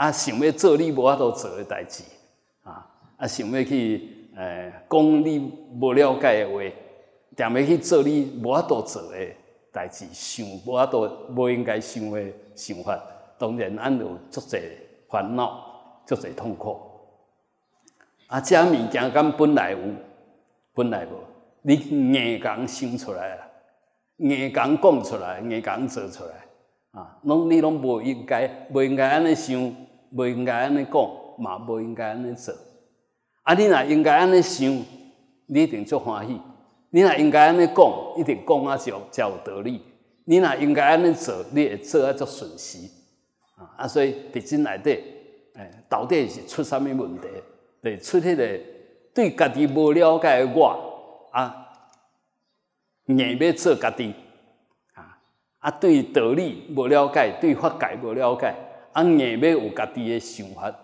啊，想要做你无法度做诶代志，啊，啊，想要去诶讲你无了解诶话，踮要去做你无法度做诶代志，想无法度无应该想诶想法，当然俺有足侪烦恼，足侪痛苦。啊，遮物件敢本来有，本来无，你硬讲想出来啊，硬讲讲出来，硬讲做出来。啊，拢你拢无应该，无应该安尼想，无应该安尼讲，嘛无应该安尼做。啊，你若应该安尼想，你一定足欢喜；你若应该安尼讲，一定讲啊才才有道理。你若应该安尼做，你会做啊足顺时。啊，啊，所以伫真内底，诶，到底是出啥物问题？对，出迄个对家己无了解的我，啊，硬要做家己。啊，对道理无了解，对法界无了解，啊，硬要有家己的想法，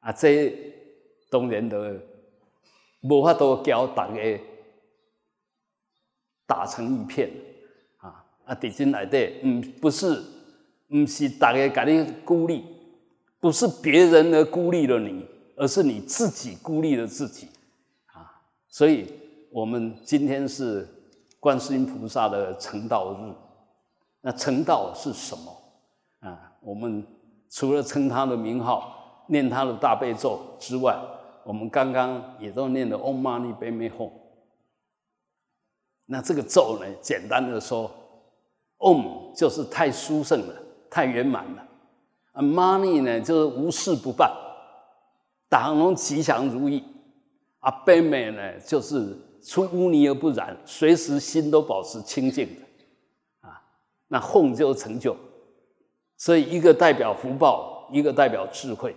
啊，这当然都无法度教大家打成一片，啊，啊，伫真内底，嗯，不是，不是大家甲你孤立，不是别人而孤立了你，而是你自己孤立了自己，啊，所以我们今天是。观世音菩萨的成道日，那成道是什么啊？我们除了称他的名号、念他的大悲咒之外，我们刚刚也都念了 Om Mani p a m e h o。那这个咒呢，简单的说，Om 就是太殊胜了，太圆满了。啊，Mani 呢就是无事不办，打龙吉祥如意。啊 p a m e 呢就是。出污泥而不染，随时心都保持清净的，那哄就成就。所以一个代表福报，一个代表智慧。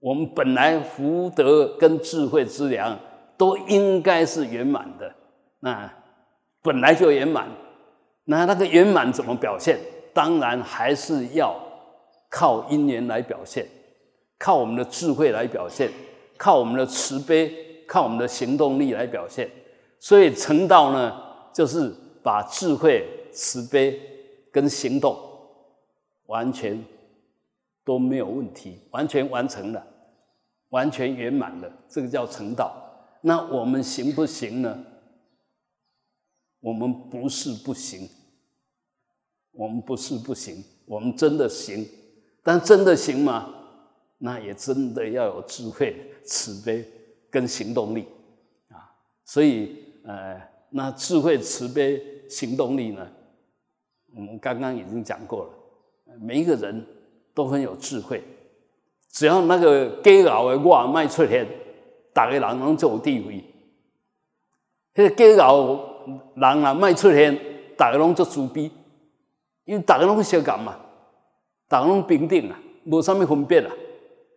我们本来福德跟智慧之良都应该是圆满的，那本来就圆满。那那个圆满怎么表现？当然还是要靠因缘来表现，靠我们的智慧来表现，靠我们的慈悲。靠我们的行动力来表现，所以成道呢，就是把智慧、慈悲跟行动完全都没有问题，完全完成了，完全圆满了，这个叫成道。那我们行不行呢？我们不是不行，我们不是不行，我们真的行，但真的行吗？那也真的要有智慧、慈悲。跟行动力啊，所以呃，那智慧、慈悲、行动力呢？我们刚刚已经讲过了，每一个人都很有智慧，只要那个骄傲的我迈出现，大家人拢就有智慧。那个骄傲人啊迈出现，大家拢做自卑，因为大家拢相共嘛，大家拢平等啊，无啥物分别啊，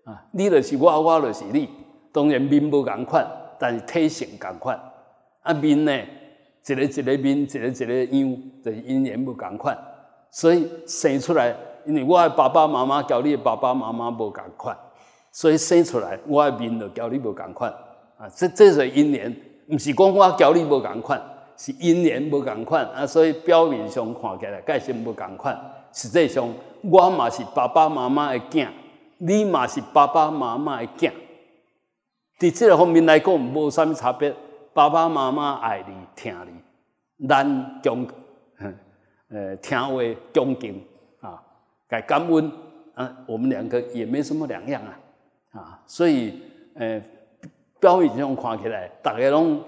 啊，你就是我，我就是你。当然面无共款，但是体型共款。啊面呢，一个一个面，一个一个样，就是因缘不共款。所以生出来，因为我的爸爸妈妈交你的爸爸妈妈无共款，所以生出来我的面就交你无共款。啊，这这是因缘，毋是讲我交你无共款，是因缘无共款。啊，所以表面上看起来介是无共款，实际上我嘛是爸爸妈妈的囝，你嘛是爸爸妈妈的囝。伫这个方面来讲，无啥物差别。爸爸妈妈爱你、疼你，咱恭，呃，听话恭敬啊，该感恩啊，我们两个也没什么两样啊，啊，所以，呃，表面上看起来，大家拢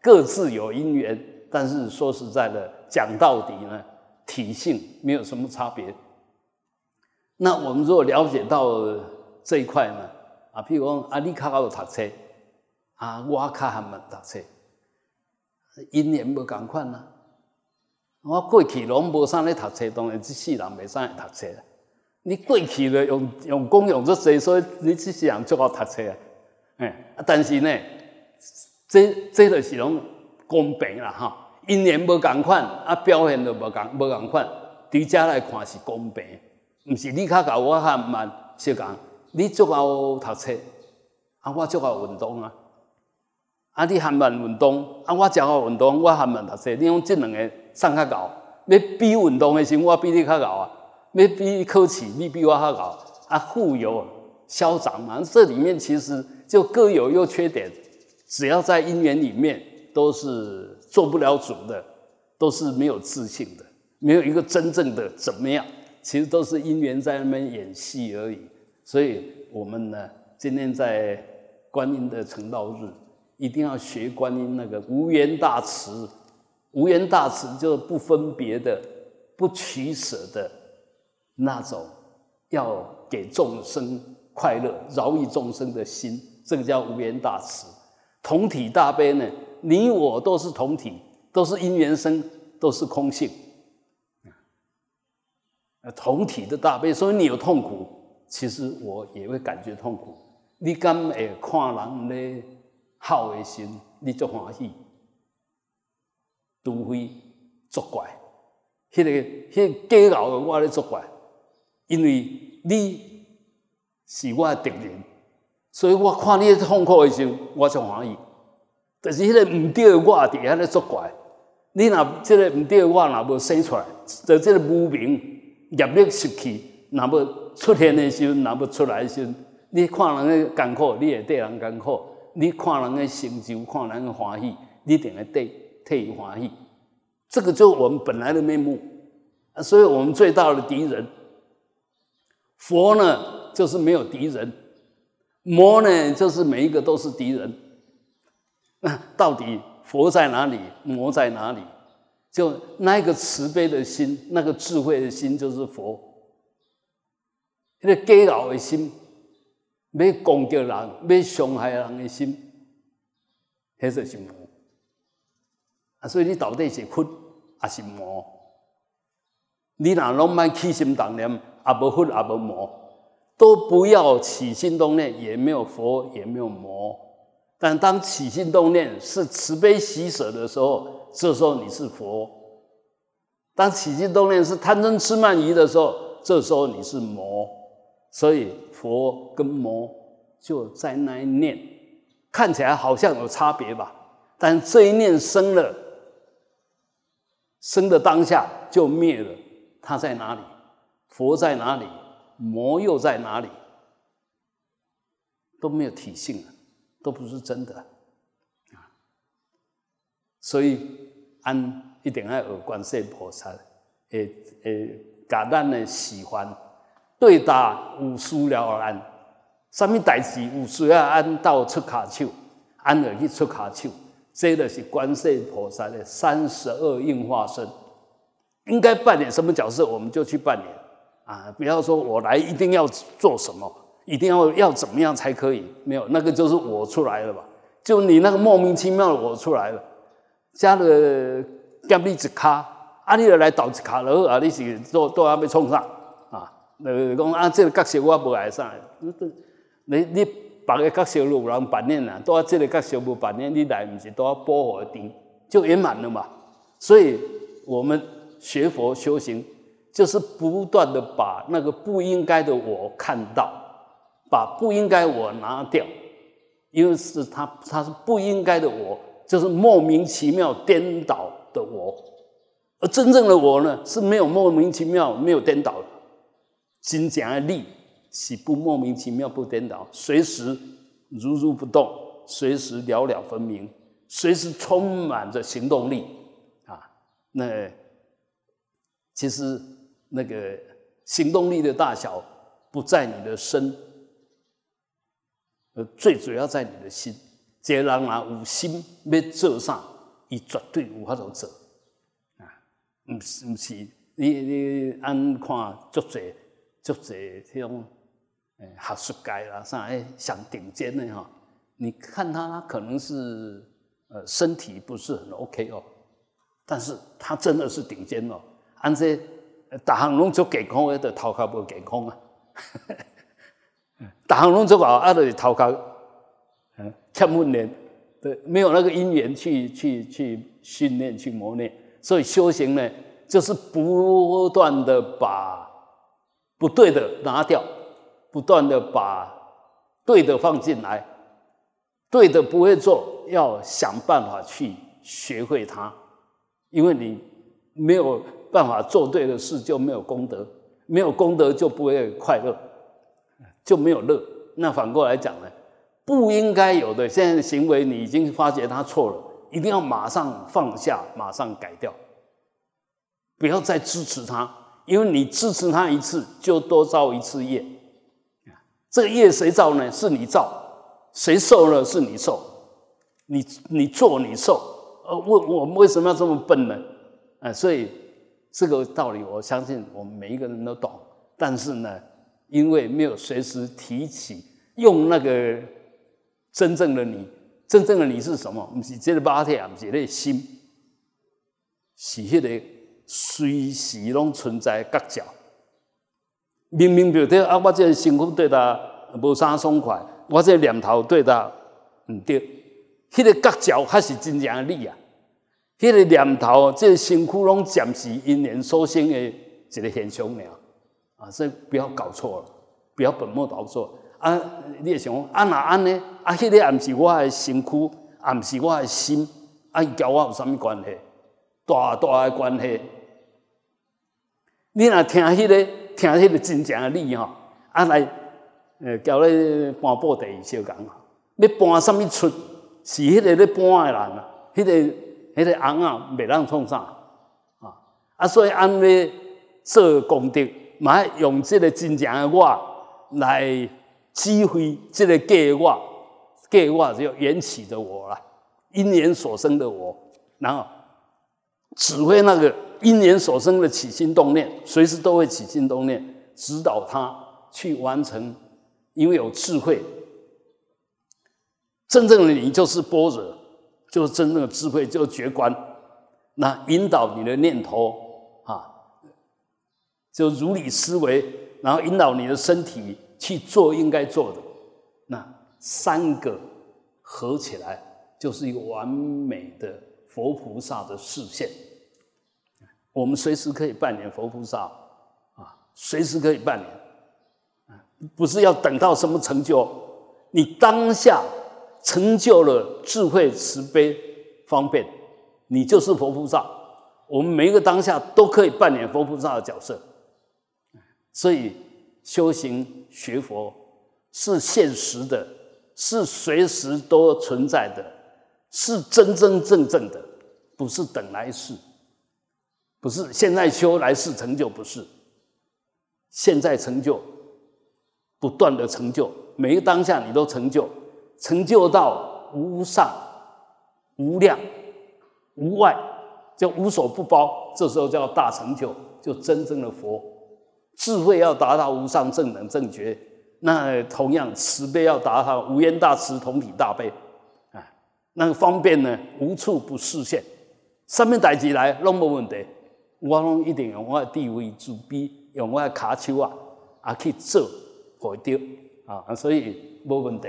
各自有因缘，但是说实在的，讲到底呢，体性没有什么差别。那我们如果了解到这一块呢？啊，譬如讲，啊，你较好读册，啊，我较含慢读册，因缘无共款啊。我过去拢无啥咧读册，当然即世人袂啥会读册。你过去咧用用功用足济，所以你即世人足够读册啊。哎，啊，但是呢，这这就是拢公平啦，哈。因缘无共款，啊，表现都无共无共款，伫遮来看是公平，毋是你较高，我较慢，是共。你足够读册，啊，我足够运动啊，啊，你还慢运动，啊，我足够运动，我还慢读册。你讲这两个上较高，要比运动的时，我比你较高啊。没比科起，你比我还好啊，富有嚣张嘛。这里面其实就各有优缺点，只要在姻缘里面都是做不了主的，都是没有自信的，没有一个真正的怎么样，其实都是姻缘在那边演戏而已。所以我们呢，今天在观音的成道日，一定要学观音那个无缘大慈，无缘大慈就是不分别的、不取舍的。那种要给众生快乐、饶益众生的心，这个叫无缘大慈。同体大悲呢，你我都是同体，都是因缘生，都是空性。同体的大悲，所以你有痛苦，其实我也会感觉痛苦。你敢会看人咧好的心，你就欢喜；除非作怪，迄个迄个假傲的我咧作怪。因为你是我的敌人，所以我看你痛苦的时候，我就欢喜。但是迄个毋对的我伫遐咧作怪，你若即个毋对的我若无生出来，在即个无名业力失去，若要出现的时候，若要出来的时候，你看人诶艰苦，你会对人艰苦；你看人的成就，看人的欢喜，你一定会对替伊欢喜。这个就是我们本来的面目啊。所以我们最大的敌人。佛呢，就是没有敌人；魔呢，就是每一个都是敌人。那 到底佛在哪里？魔在哪里？就那个慈悲的心，那个智慧的心，就是佛。那个骄傲的心，要攻击人、要伤害人的心，那就是魔。啊，所以你到底是佛还是魔？你哪拢卖起心动念？也不佛也不魔，都不要起心动念，也没有佛，也没有魔。但当起心动念是慈悲喜舍的时候，这时候你是佛；当起心动念是贪嗔痴慢疑的时候，这时候你是魔。所以佛跟魔就在那一念，看起来好像有差别吧？但这一念生了，生的当下就灭了，它在哪里？佛在哪里？魔又在哪里？都没有体性了，都不是真的啊！所以，安一定要有观世菩萨，诶诶，甲咱的喜欢对答有需了而安，什么代志有需要安到出卡手，安而去出卡手，这个是观世菩萨的三十二应化身，应该扮演什么角色，我们就去扮演。啊！不要说我来一定要做什么，一定要要怎么样才可以？没有，那个就是我出来了吧？就你那个莫名其妙的我出来了，加了加你一卡，啊，你来倒一卡了啊！你是都都要被冲上？呃，讲啊，这个角色我不来上，你你别个角色有人扮演啊，都这个角色不扮演，你来不是都要保护的，就圆满了嘛？所以我们学佛修行。就是不断的把那个不应该的我看到，把不应该我拿掉，因为是他他是不应该的我，就是莫名其妙颠倒的我，而真正的我呢是没有莫名其妙没有颠倒的，真正的力是不莫名其妙不颠倒，随时如如不动，随时了了分明，随时充满着行动力啊！那其实。那个行动力的大小不在你的身，呃，最主要在你的心。这人啊，有心要做啥，伊绝对有法度做啊！唔唔是，你你按看足济足济迄种诶学术界啦，啥诶上顶尖的哈，你看他可能是呃身体不是很 OK 哦，但是他真的是顶尖哦，按这。大行拢做健康，的头壳无健康啊！大行拢做好，阿，就是头壳嗯欠训练，对，没有那个因缘去去去训练去磨练，所以修行呢，就是不断的把不对的拿掉，不断的把对的放进来，对的不会做，要想办法去学会它，因为你没有。办法做对的事就没有功德，没有功德就不会快乐，就没有乐。那反过来讲呢，不应该有的现在的行为，你已经发觉他错了，一定要马上放下，马上改掉，不要再支持他，因为你支持他一次，就多造一次业。这个业谁造呢？是你造，谁受呢？是你受。你你做你受。呃，为我们为什么要这么笨呢？啊，所以。这个道理，我相信我们每一个人都懂。但是呢，因为没有随时提起，用那个真正的你，真正的你是什么？不是这个八天，不是那个心，是迄个随时拢存在角角。明明比如说啊，我这身躯对他无啥爽快，我这念头对他唔对，迄个角角还是真正的你啊。迄个念头，这个辛苦拢暂时因缘所生的一个现象尔，啊，所以不要搞错了，不要本末倒置啊！你也想啊，那安呢？啊，迄个也毋是我的身躯，也毋是我的心，啊，伊交我有啥物关系？大大的关系。你若听迄个，听迄个真正的你吼，啊来，呃，交咧搬布地小讲啊，要搬啥物出？是迄个咧搬的人啊，迄个。迄个红啊，袂当创啥啊？啊，所以安尼做功德，嘛用这个真正的我来指挥这个假我，假我就缘起的我啦，因缘所生的我，然后指挥那个因缘所生的起心动念，随时都会起心动念，指导他去完成，因为有智慧，真正的你就是般若。就是真正的智慧，就是觉观，那引导你的念头啊，就如理思维，然后引导你的身体去做应该做的，那三个合起来就是一个完美的佛菩萨的视线。我们随时可以扮演佛菩萨啊，随时可以扮演啊，不是要等到什么成就，你当下。成就了智慧、慈悲、方便，你就是佛菩萨。我们每一个当下都可以扮演佛菩萨的角色。所以修行学佛是现实的，是随时都存在的，是真真正正的，不是等来世，不是现在修来世成就，不是现在成就，不断的成就，每一个当下你都成就。成就到无上、无量、无外，就无所不包。这时候叫大成就，就真正的佛。智慧要达到无上正等正觉，那同样慈悲要达到无缘大慈、同体大悲。啊，那个方便呢，无处不视现。上面代志来拢无问题，我拢一定用我的地位自卑，用我的卡手啊，啊去做会到啊，所以无问题。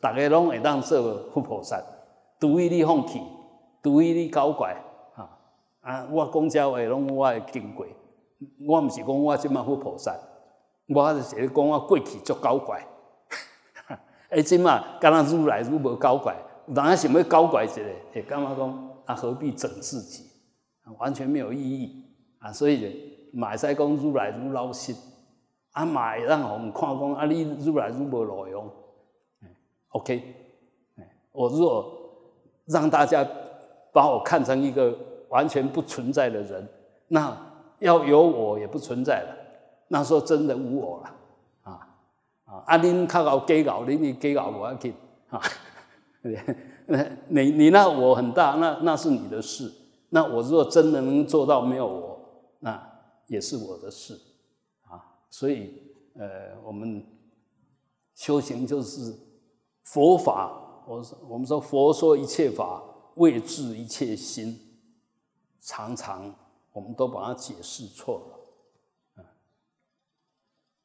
大家拢会当做佛菩萨，除非你放弃，除非你搞怪，啊啊！我讲这话拢我会经过，我毋是讲我即马佛菩萨，我是讲我过去足搞怪，哎，即嘛敢若愈来愈无搞怪，有人想要搞怪一下，会感觉讲啊何必整自己，完全没有意义啊！所以嘛会使讲愈来愈老实，啊嘛会让互看讲啊你愈来愈无路用。OK，我如果让大家把我看成一个完全不存在的人，那要有我也不存在了。那时候真的无我了啊啊！阿林靠搞给搞，你你给搞我要给啊！你你那我很大，那那是你的事。那我如果真的能做到没有我，那也是我的事啊。所以呃，我们修行就是。佛法，我我们说佛说一切法为治一切心，常常我们都把它解释错了。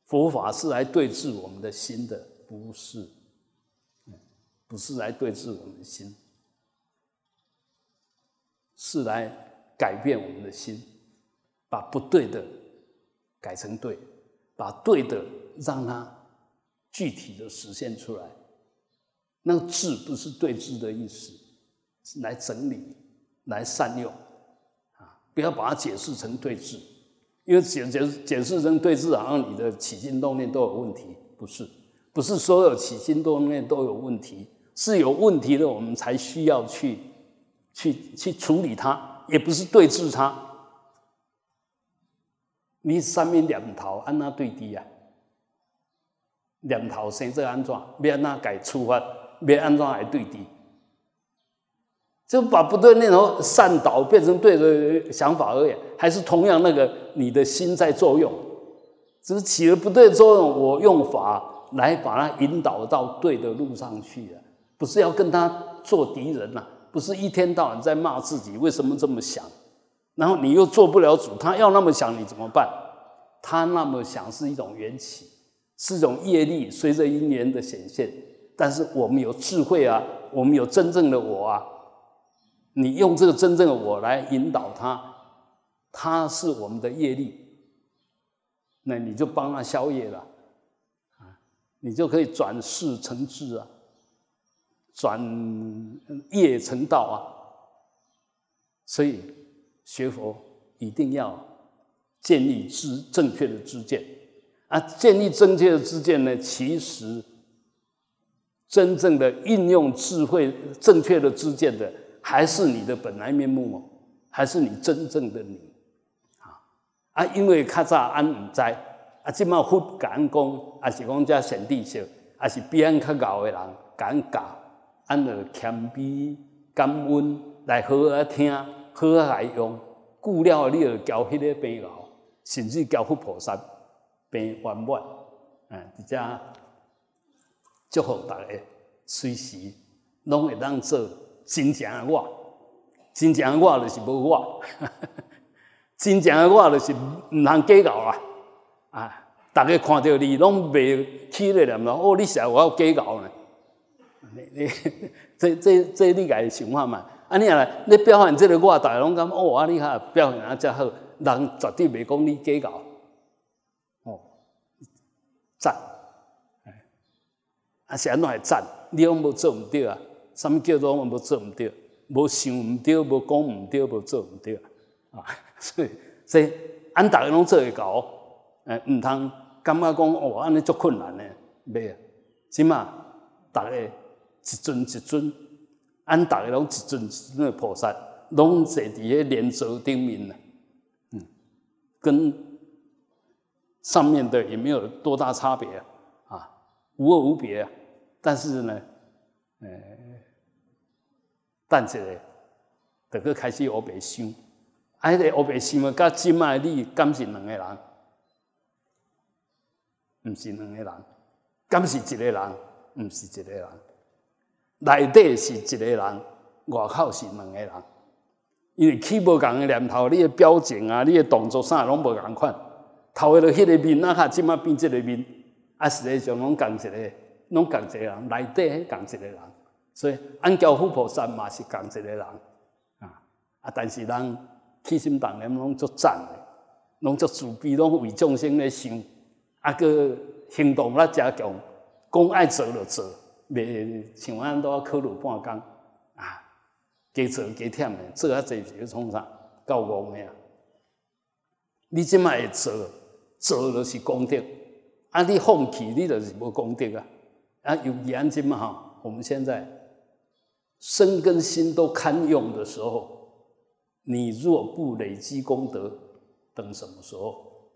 佛法是来对治我们的心的，不是，不是来对治我们的心，是来改变我们的心，把不对的改成对，把对的让它具体的实现出来。那个治不是对治的意思，来整理、来善用啊！不要把它解释成对治，因为解解解释成对峙，好像你的起心动念都有问题，不是？不是所有起心动念都有问题，是有问题的，我们才需要去去去处理它，也不是对峙它。你三面两头安那对敌啊？两头生这安怎？要安那改出发？要安怎来对敌？就把不对念头善导变成对的想法而已，还是同样那个你的心在作用，只是起了不对作用，我用法来把它引导到对的路上去了，不是要跟他做敌人呐，不是一天到晚在骂自己为什么这么想，然后你又做不了主，他要那么想你怎么办？他那么想是一种缘起，是一种业力，随着因缘的显现，但是我们有智慧啊，我们有真正的我啊。你用这个真正的我来引导他，他是我们的业力，那你就帮他消业了，啊，你就可以转世成智啊，转业成道啊。所以学佛一定要建立知正确的知见啊，建立正确的知见呢，其实真正的运用智慧正确的知见的。还是你的本来面目哦，还是你真正的你啊啊！因为较早安唔知，啊，即马佛讲讲，啊是讲遮贤弟说，啊是比俺较高的人讲教，俺就谦卑感恩来好好听，好好来用。久了，你就交迄个病老，甚至交佛菩萨病圆满。嗯，而且祝福大家随时拢会当做。真正的我，真正的我就是无我，真正的我就是毋通计较啊！啊，大家看到你拢袂起咧念咯，哦，你是我要计较呢？你你这这这你家想法嘛？安尼啊，你表现即个我，大家拢讲哦，啊，你看表现啊遮好，人绝对袂讲你计较。哦，赞，啊是安怎会赞？你拢无做毋对啊？什么叫做我们做唔对？无想唔对，无讲唔对，无做唔对啊！所以，所以，俺大家拢做会到，诶，唔通感觉讲哦，安尼足困难诶，袂啊！起码大家一尊一尊，俺大家拢一尊一尊的菩萨，拢坐伫迄莲座顶面呢，嗯，跟上面的也没有多大差别啊，啊，无二无别啊，但是呢，诶。等一下，就去开始乌白想，啊，迄个乌白想啊，甲即卖你敢是两个人？毋是两个人，敢是一个人？毋是一个人，内底是一个人，外口是两个人。因为起无共个念头，你的表情啊，你的动作啥拢无共款。头下落迄个面，啊，下即卖变即个面，啊，实际上拢共一个，拢共一个人，内底迄共一个人。所以，安教富菩萨嘛是共一个人啊啊！但是人起心动念拢足赞的，拢足慈悲，拢为众生咧想，啊个行动咧加强，讲爱做就做，袂像咱都要考虑半工啊，加做加忝的，做啊济就创啥够戆的啊！你即卖会做，做就是功德，啊你放弃，你就是无功德啊！啊，尤其安怎嘛吼，我们现在。身跟心都堪用的时候，你若不累积功德，等什么时候？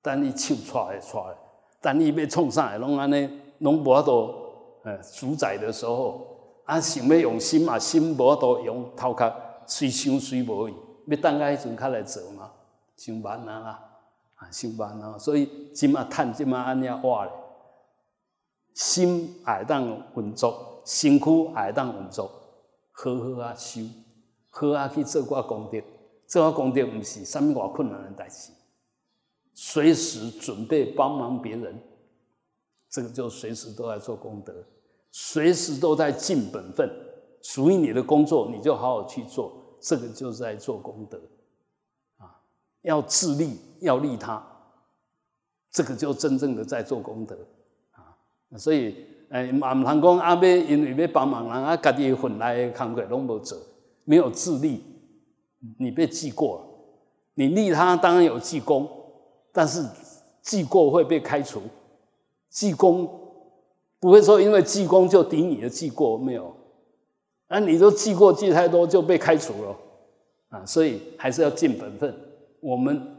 等你手抓来抓等你要冲上来，拢安尼，拢无法度呃主宰的时候，啊想要用心嘛，心无法度用，头壳随想随无去，要等下迄阵较来做嘛，上班啊啦，啊上班啊，所以即马趁即马安尼活咧。心爱当运作，身躯爱当运作，好好啊修，好啊去做寡功德，做寡功德毋是啥物偌困难的代志，随时准备帮忙别人，这个就随时都在做功德，随时都在尽本分，属于你的工作你就好好去做，这个就是在做功德，啊，要自利要利他，这个就真正的在做功德。啊。所以，诶，嘛毋通讲啊，要因为要帮忙人啊，家己份内工课拢无做，没有自立，你被记过了，你利他当然有记功，但是记过会被开除，记功不会说因为记功就抵你的记过没有，啊，你都记过记太多就被开除了，啊，所以还是要尽本分。我们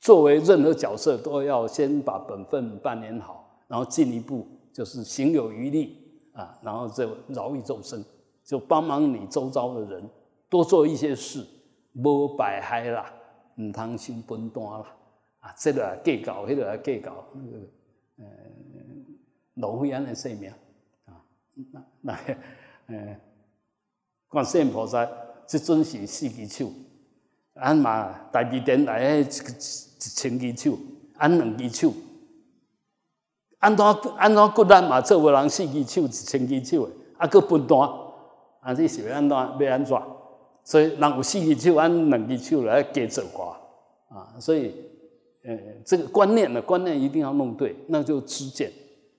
作为任何角色都要先把本分扮演好，然后进一步就是行有余力啊，然后就饶益众生，就帮忙你周遭的人。多做一些事，无白害啦，唔贪心分担啦，啊，这个计较，迄个计较，那个，呃，浪费安尼生命，啊，那那，呃，观世音菩萨，即阵是四只手，俺嘛大悲殿来迄一一千只手，俺两只手，安怎安怎骨咱嘛做无人四只手一千只手诶，啊，搁分担，啊，你是要安怎要安怎？所以，人有四只手，按两只手来加做瓜啊！所以，呃，这个观念呢，观念一定要弄对，那就知见。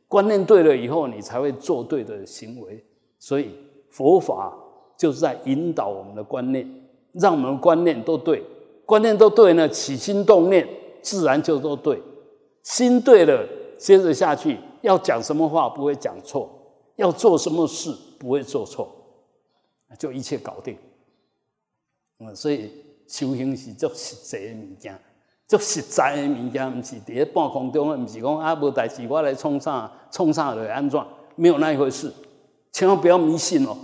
观念对了以后，你才会做对的行为。所以，佛法就是在引导我们的观念，让我们观念都对。观念都对呢，起心动念自然就都对。心对了，接着下去要讲什么话不会讲错，要做什么事不会做错，就一切搞定。嗯所以修行是足实际的物件，足实在的物件，毋是伫咧半空中的，毋是讲啊无代志，我来冲啥冲啥来安怎？没有那一回事，千万不要迷信哦。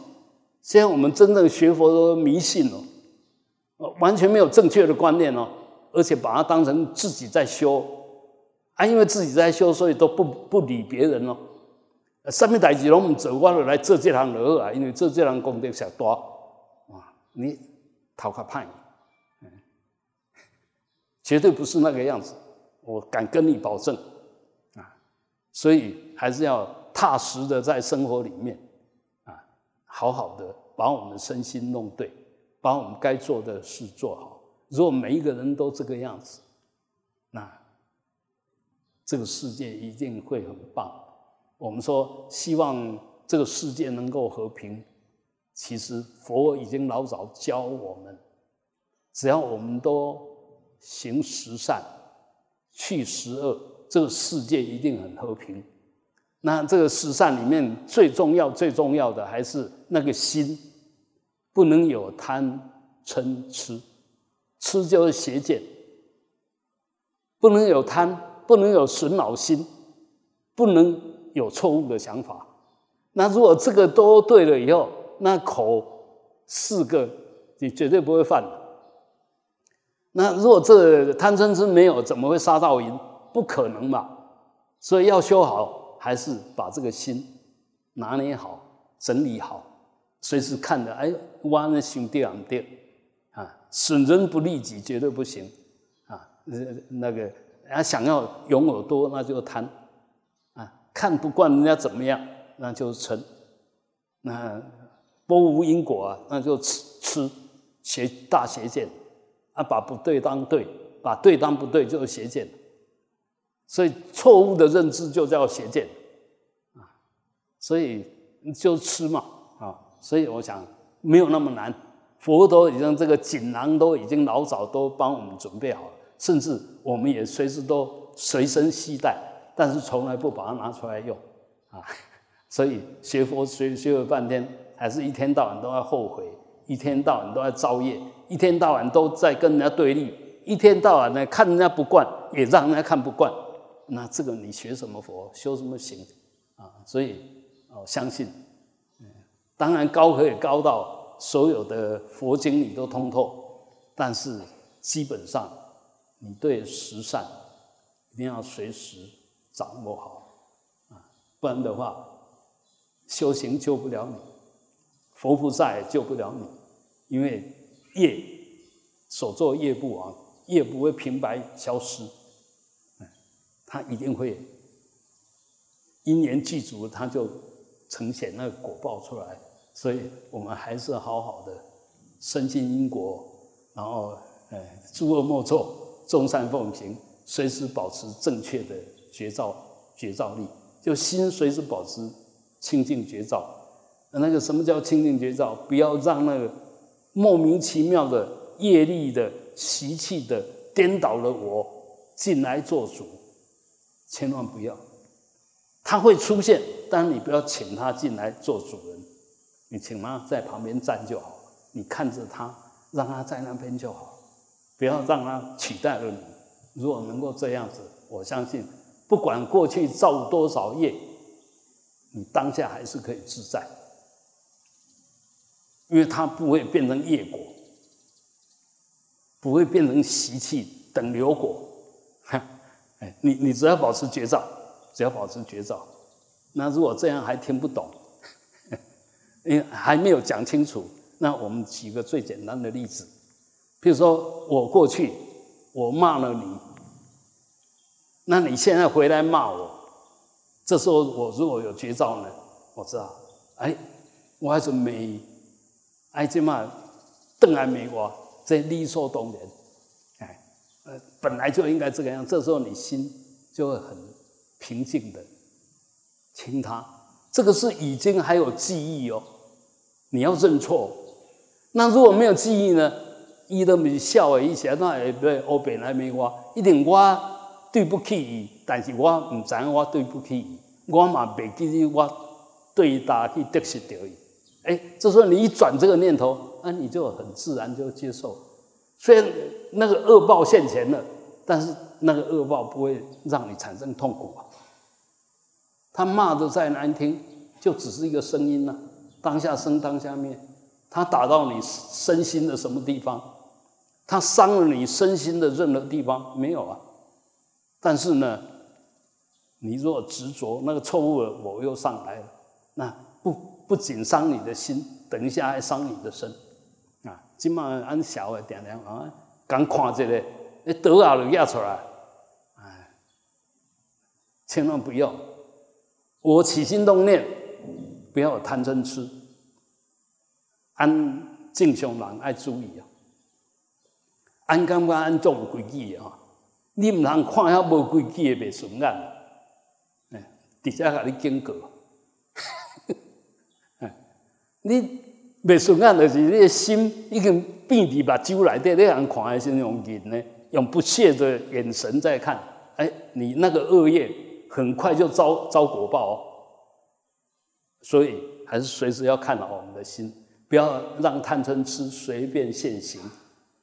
现在我们真正学佛都迷信哦，完全没有正确的观念哦，而且把它当成自己在修啊，因为自己在修，所以都不不理别人哦。上面代志拢毋做，我就来做这行就好啊，因为做这行功德上大啊，你。头壳派，绝对不是那个样子，我敢跟你保证，啊，所以还是要踏实的在生活里面，啊，好好的把我们身心弄对，把我们该做的事做好。如果每一个人都这个样子，那这个世界一定会很棒。我们说希望这个世界能够和平。其实佛已经老早教我们，只要我们都行十善，去十恶，这个世界一定很和平。那这个十善里面最重要、最重要的还是那个心，不能有贪嗔痴，痴就是邪见，不能有贪，不能有损恼心，不能有错误的想法。那如果这个都对了以后，那口四个，你绝对不会犯的。那如果这贪嗔痴没有，怎么会杀盗淫？不可能嘛。所以要修好，还是把这个心拿捏好、整理好，随时看着，哎，弯了心对不对？啊，损人不利己绝对不行啊。那那个，人家想要拥有多，那就贪啊。看不惯人家怎么样，那就嗔。那。不无因果啊，那就吃吃邪大邪见啊，把不对当对，把对当不对就是邪见，所以错误的认知就叫邪见。啊，所以就吃嘛啊，所以我想没有那么难，佛陀已经这个锦囊都已经老早都帮我们准备好了，甚至我们也随时都随身携带，但是从来不把它拿出来用。啊，所以学佛学学了半天。还是一天到晚都在后悔，一天到晚都在造业，一天到晚都在跟人家对立，一天到晚呢看人家不惯，也让人家看不惯。那这个你学什么佛，修什么行啊？所以哦，相信，当然高可以高到所有的佛经你都通透，但是基本上你对十善一定要随时掌握好啊，不然的话修行救不了你。佛菩萨也救不了你，因为业所作业不亡，业不会平白消失，他一定会因缘具足，他就呈现那个果报出来。所以我们还是好好的深信因果，然后哎诸恶莫作，众善奉行，随时保持正确的觉照觉照力，就心随时保持清净觉照。那个什么叫清净绝照？不要让那个莫名其妙的业力的习气的颠倒了我进来做主，千万不要。他会出现，但你不要请他进来做主人，你请他在旁边站就好，你看着他，让他在那边就好，不要让他取代了你。如果能够这样子，我相信，不管过去造多少业。你当下还是可以自在，因为它不会变成业果，不会变成习气等流果。哎，你你只要保持绝照，只要保持绝照。那如果这样还听不懂，你还没有讲清楚，那我们举个最简单的例子，比如说我过去我骂了你，那你现在回来骂我。这时候我如果有绝招呢，我知道，哎，我还是没，哎，这嘛，邓还没我，这理所当然，哎，呃，本来就应该这个样。这时候你心就会很平静的听他。这个是已经还有记忆哦，你要认错。那如果没有记忆呢？伊都没笑诶，以前那也对，我本来没我，一定我。对不起伊，但是我唔知我对不起伊，我嘛未记得我对他去得失掉伊。哎，这时候你一转这个念头，那你就很自然就接受。虽然那个恶报现前了，但是那个恶报不会让你产生痛苦啊。他骂的再难听，就只是一个声音呐，当下生当下灭。他打到你身心的什么地方？他伤了你身心的任何地方没有啊？但是呢，你若执着那个错误的我又上来了，那不不仅伤你的心，等一下还伤你的身啊！今晚按小的点点啊，刚看这个，你倒下就压出来，哎，千万不要！我起心动念，不要贪嗔痴，按正常人爱注意啊，按感觉按做规矩啊。你唔通看遐无规矩的袂顺眼，哎，直接甲你警告。你袂顺眼就是你的心已经变伫目睭内底，你人看的是用眼呢，用不屑的眼神在看，哎，你那个恶业很快就遭遭果报哦。所以还是随时要看好我们的心，不要让贪嗔痴随便现行。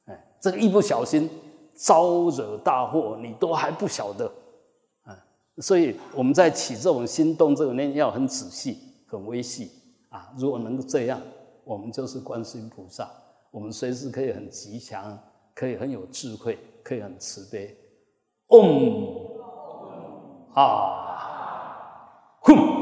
哎，这个一不小心。招惹大祸，你都还不晓得，啊！所以我们在起这种心动这种念，要很仔细、很微细啊，如果能够这样，我们就是观世音菩萨，我们随时可以很吉祥，可以很有智慧，可以很慈悲。嗡、嗯，啊，哼。